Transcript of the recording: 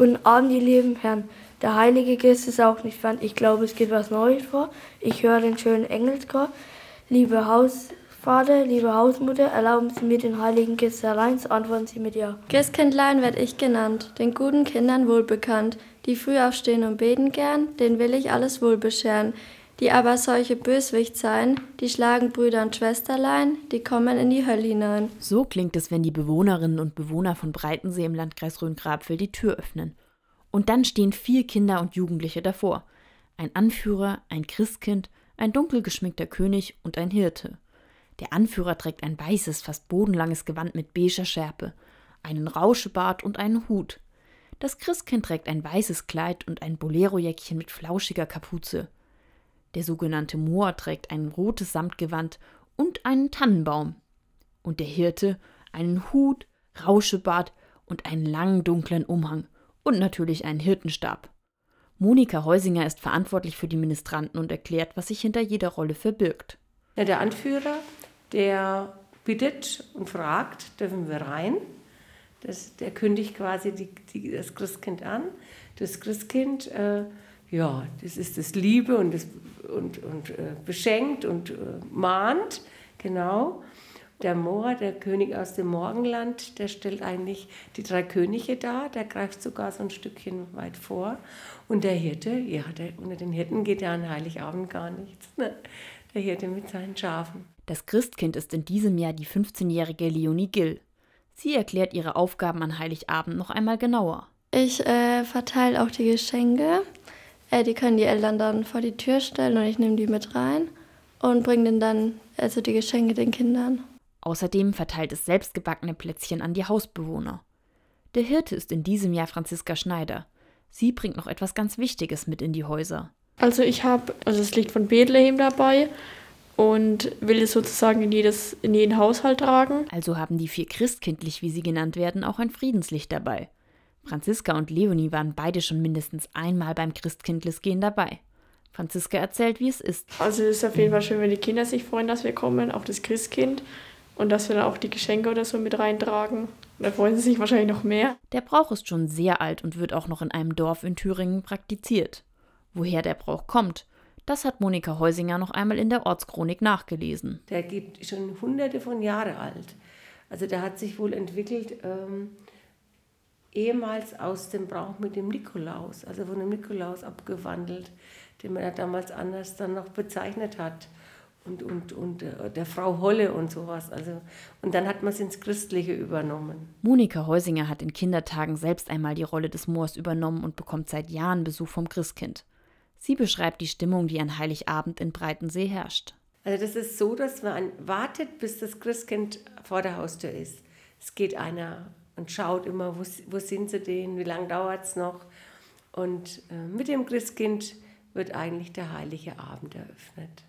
Guten Abend, ihr lieben Herren. Der Heilige Geist ist auch nicht fern. Ich glaube, es geht was Neues vor. Ich höre den schönen Engelschor. Liebe Hausvater, liebe Hausmutter, erlauben Sie mir den Heiligen Geist herein, so antworten Sie mit Ja. Christkindlein werd ich genannt, den guten Kindern wohlbekannt, die früh aufstehen und beten gern, den will ich alles wohl bescheren. Die aber solche Böswicht sein, die schlagen Brüder und Schwesterlein, die kommen in die Hölle hinein. So klingt es, wenn die Bewohnerinnen und Bewohner von Breitensee im Landkreis Rhön-Grabfeld die Tür öffnen. Und dann stehen vier Kinder und Jugendliche davor. Ein Anführer, ein Christkind, ein dunkel geschminkter König und ein Hirte. Der Anführer trägt ein weißes, fast bodenlanges Gewand mit beiger Schärpe, einen Rauschebart und einen Hut. Das Christkind trägt ein weißes Kleid und ein Bolerojäckchen mit flauschiger Kapuze. Der sogenannte Moor trägt ein rotes Samtgewand und einen Tannenbaum. Und der Hirte einen Hut, Rauschebart und einen langen dunklen Umhang und natürlich einen Hirtenstab. Monika Heusinger ist verantwortlich für die Ministranten und erklärt, was sich hinter jeder Rolle verbirgt. Ja, der Anführer, der bittet und fragt, dürfen wir rein? Das, der kündigt quasi die, die, das Christkind an. Das Christkind äh, ja, das ist das Liebe und, das, und, und äh, beschenkt und äh, mahnt, genau. Der Moor, der König aus dem Morgenland, der stellt eigentlich die drei Könige dar, der greift sogar so ein Stückchen weit vor. Und der Hirte, ja, der, unter den Hirten geht ja an Heiligabend gar nichts. Ne? Der Hirte mit seinen Schafen. Das Christkind ist in diesem Jahr die 15-jährige Leonie Gill. Sie erklärt ihre Aufgaben an Heiligabend noch einmal genauer. Ich äh, verteile auch die Geschenke. Äh, die können die Eltern dann vor die Tür stellen und ich nehme die mit rein und bringe denen dann also die Geschenke den Kindern. Außerdem verteilt es selbstgebackene Plätzchen an die Hausbewohner. Der Hirte ist in diesem Jahr Franziska Schneider. Sie bringt noch etwas ganz Wichtiges mit in die Häuser. Also ich habe, also es liegt von Bethlehem dabei und will es sozusagen in, jedes, in jeden Haushalt tragen. Also haben die vier christkindlich, wie sie genannt werden, auch ein Friedenslicht dabei. Franziska und Leonie waren beide schon mindestens einmal beim Christkindlesgehen dabei. Franziska erzählt, wie es ist. Also es ist auf jeden Fall schön, wenn die Kinder sich freuen, dass wir kommen, auf das Christkind und dass wir dann auch die Geschenke oder so mit reintragen. Da freuen sie sich wahrscheinlich noch mehr. Der Brauch ist schon sehr alt und wird auch noch in einem Dorf in Thüringen praktiziert. Woher der Brauch kommt, das hat Monika Heusinger noch einmal in der Ortschronik nachgelesen. Der geht schon hunderte von Jahren alt. Also der hat sich wohl entwickelt ähm, ehemals aus dem Brauch mit dem Nikolaus, also von dem Nikolaus abgewandelt, den man ja damals anders dann noch bezeichnet hat. Und, und, und äh, der Frau Holle und sowas. Also, und dann hat man es ins Christliche übernommen. Monika Heusinger hat in Kindertagen selbst einmal die Rolle des Moors übernommen und bekommt seit Jahren Besuch vom Christkind. Sie beschreibt die Stimmung, die an Heiligabend in Breitensee herrscht. Also das ist so, dass man wartet, bis das Christkind vor der Haustür ist. Es geht einer und schaut immer, wo, wo sind sie denn, wie lange dauert es noch. Und äh, mit dem Christkind wird eigentlich der heilige Abend eröffnet.